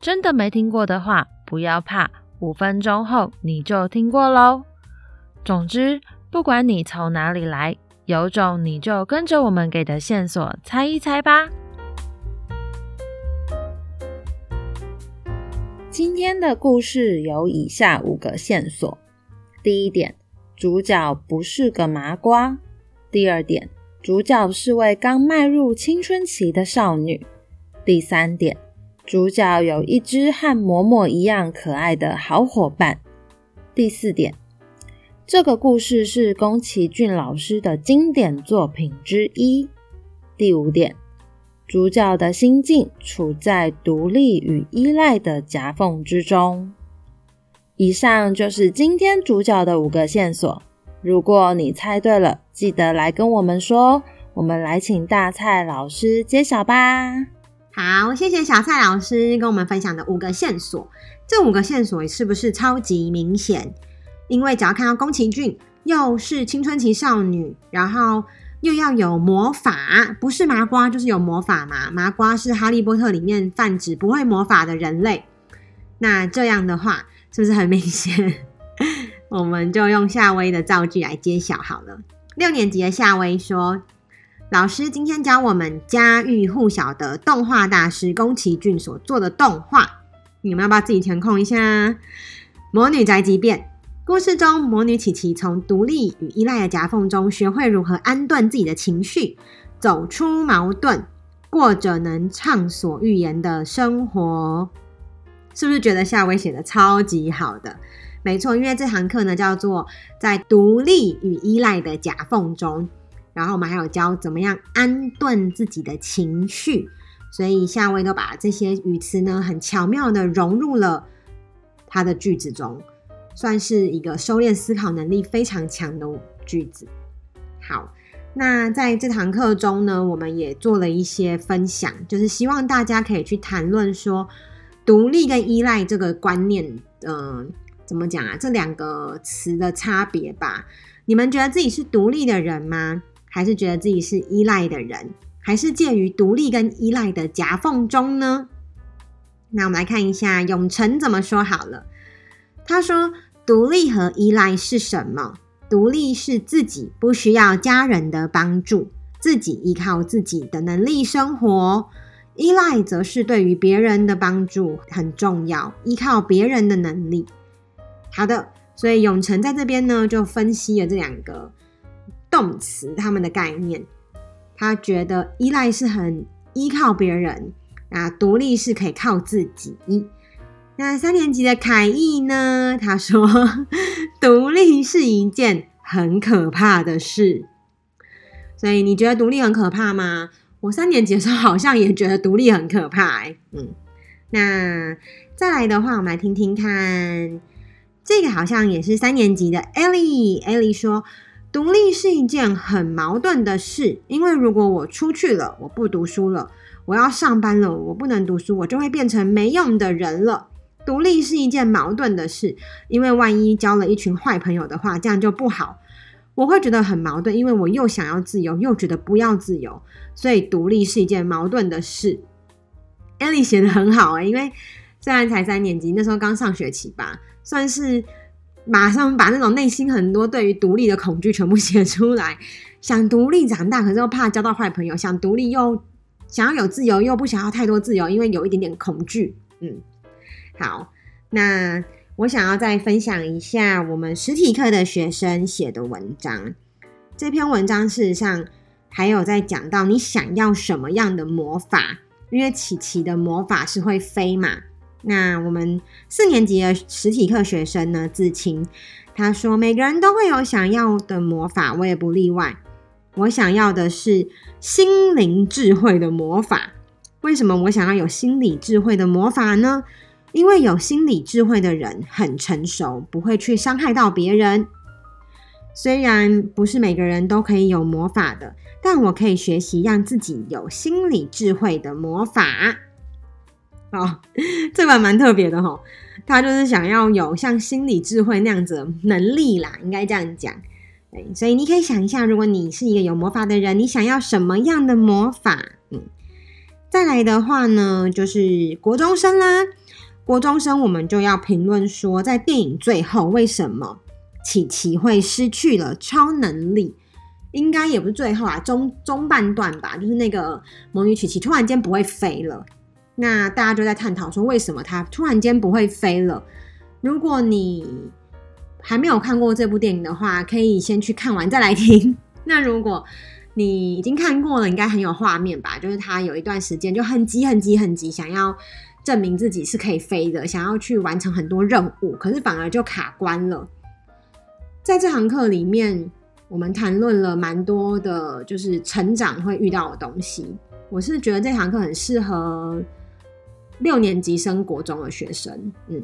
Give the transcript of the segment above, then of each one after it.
真的没听过的话，不要怕，五分钟后你就听过喽。总之，不管你从哪里来，有种你就跟着我们给的线索猜一猜吧。今天的故事有以下五个线索：第一点，主角不是个麻瓜；第二点，主角是位刚迈入青春期的少女；第三点。主角有一只和嬷嬷一样可爱的好伙伴。第四点，这个故事是宫崎骏老师的经典作品之一。第五点，主角的心境处在独立与依赖的夹缝之中。以上就是今天主角的五个线索。如果你猜对了，记得来跟我们说。我们来请大蔡老师揭晓吧。好，谢谢小蔡老师跟我们分享的五个线索。这五个线索是不是超级明显？因为只要看到宫崎骏，又是青春期少女，然后又要有魔法，不是麻瓜就是有魔法嘛。麻瓜是哈利波特里面泛指不会魔法的人类。那这样的话，是不是很明显？我们就用夏威的造句来揭晓好了。六年级的夏威说。老师今天教我们家喻户晓的动画大师宫崎骏所做的动画，你们要不要自己填空一下？魔女宅急便故事中，魔女琪琪从独立与依赖的夹缝中，学会如何安顿自己的情绪，走出矛盾，过着能畅所欲言的生活。是不是觉得夏威写的超级好的？没错，因为这堂课呢叫做在独立与依赖的夹缝中。然后我们还有教怎么样安顿自己的情绪，所以夏威都把这些语词呢很巧妙的融入了他的句子中，算是一个收敛思考能力非常强的句子。好，那在这堂课中呢，我们也做了一些分享，就是希望大家可以去谈论说独立跟依赖这个观念，嗯、呃，怎么讲啊？这两个词的差别吧？你们觉得自己是独立的人吗？还是觉得自己是依赖的人，还是介于独立跟依赖的夹缝中呢？那我们来看一下永成怎么说好了。他说：“独立和依赖是什么？独立是自己不需要家人的帮助，自己依靠自己的能力生活；依赖则是对于别人的帮助很重要，依靠别人的能力。”好的，所以永成在这边呢就分析了这两个。动词他们的概念，他觉得依赖是很依靠别人啊，独立是可以靠自己。那三年级的凯毅呢？他说，独立是一件很可怕的事。所以你觉得独立很可怕吗？我三年级的时候好像也觉得独立很可怕。嗯，那再来的话，我们来听听看，这个好像也是三年级的 Ellie。Ellie 说。独立是一件很矛盾的事，因为如果我出去了，我不读书了，我要上班了，我不能读书，我就会变成没用的人了。独立是一件矛盾的事，因为万一交了一群坏朋友的话，这样就不好。我会觉得很矛盾，因为我又想要自由，又觉得不要自由，所以独立是一件矛盾的事。Ellie 写得很好欸，因为虽然才三年级，那时候刚上学期吧，算是。马上把那种内心很多对于独立的恐惧全部写出来，想独立长大，可是又怕交到坏朋友；想独立又想要有自由，又不想要太多自由，因为有一点点恐惧。嗯，好，那我想要再分享一下我们实体课的学生写的文章。这篇文章事实上还有在讲到你想要什么样的魔法，因为琪琪的魔法是会飞嘛。那我们四年级的实体课学生呢，子晴，他说每个人都会有想要的魔法，我也不例外。我想要的是心灵智慧的魔法。为什么我想要有心理智慧的魔法呢？因为有心理智慧的人很成熟，不会去伤害到别人。虽然不是每个人都可以有魔法的，但我可以学习让自己有心理智慧的魔法。哦，这本蛮特别的齁，他就是想要有像心理智慧那样子的能力啦，应该这样讲。所以你可以想一下，如果你是一个有魔法的人，你想要什么样的魔法？嗯，再来的话呢，就是国中生啦。国中生我们就要评论说，在电影最后为什么琪琪会失去了超能力？应该也不是最后啊，中中半段吧，就是那个魔女琪琪突然间不会飞了。那大家就在探讨说，为什么他突然间不会飞了？如果你还没有看过这部电影的话，可以先去看完再来听。那如果你已经看过了，应该很有画面吧？就是他有一段时间就很急、很急、很急，想要证明自己是可以飞的，想要去完成很多任务，可是反而就卡关了。在这堂课里面，我们谈论了蛮多的，就是成长会遇到的东西。我是觉得这堂课很适合。六年级升国中的学生，嗯，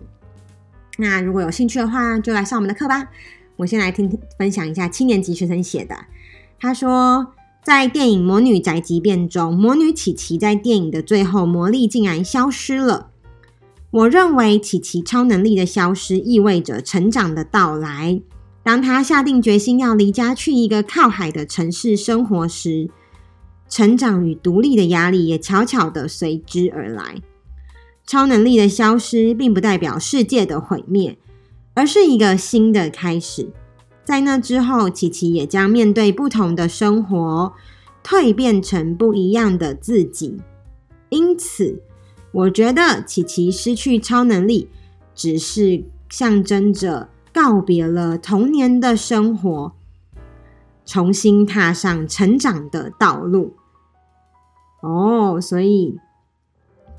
那如果有兴趣的话，就来上我们的课吧。我先来听听分享一下七年级学生写的。他说，在电影《魔女宅急便》中，魔女琪琪在电影的最后，魔力竟然消失了。我认为琪琪超能力的消失意味着成长的到来。当她下定决心要离家去一个靠海的城市生活时，成长与独立的压力也悄悄地随之而来。超能力的消失，并不代表世界的毁灭，而是一个新的开始。在那之后，琪琪也将面对不同的生活，蜕变成不一样的自己。因此，我觉得琪琪失去超能力，只是象征着告别了童年的生活，重新踏上成长的道路。哦，所以。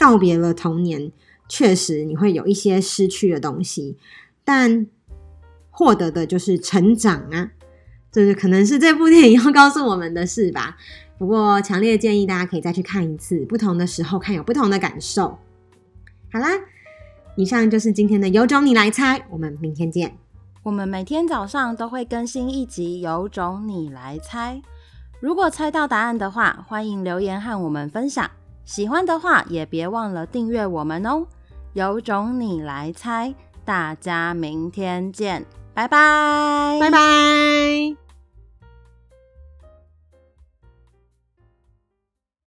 告别了童年，确实你会有一些失去的东西，但获得的就是成长啊！这是可能是这部电影要告诉我们的事吧。不过，强烈建议大家可以再去看一次，不同的时候看有不同的感受。好啦，以上就是今天的有种你来猜，我们明天见。我们每天早上都会更新一集有种你来猜，如果猜到答案的话，欢迎留言和我们分享。喜欢的话，也别忘了订阅我们哦！有种你来猜，大家明天见，拜拜，拜拜。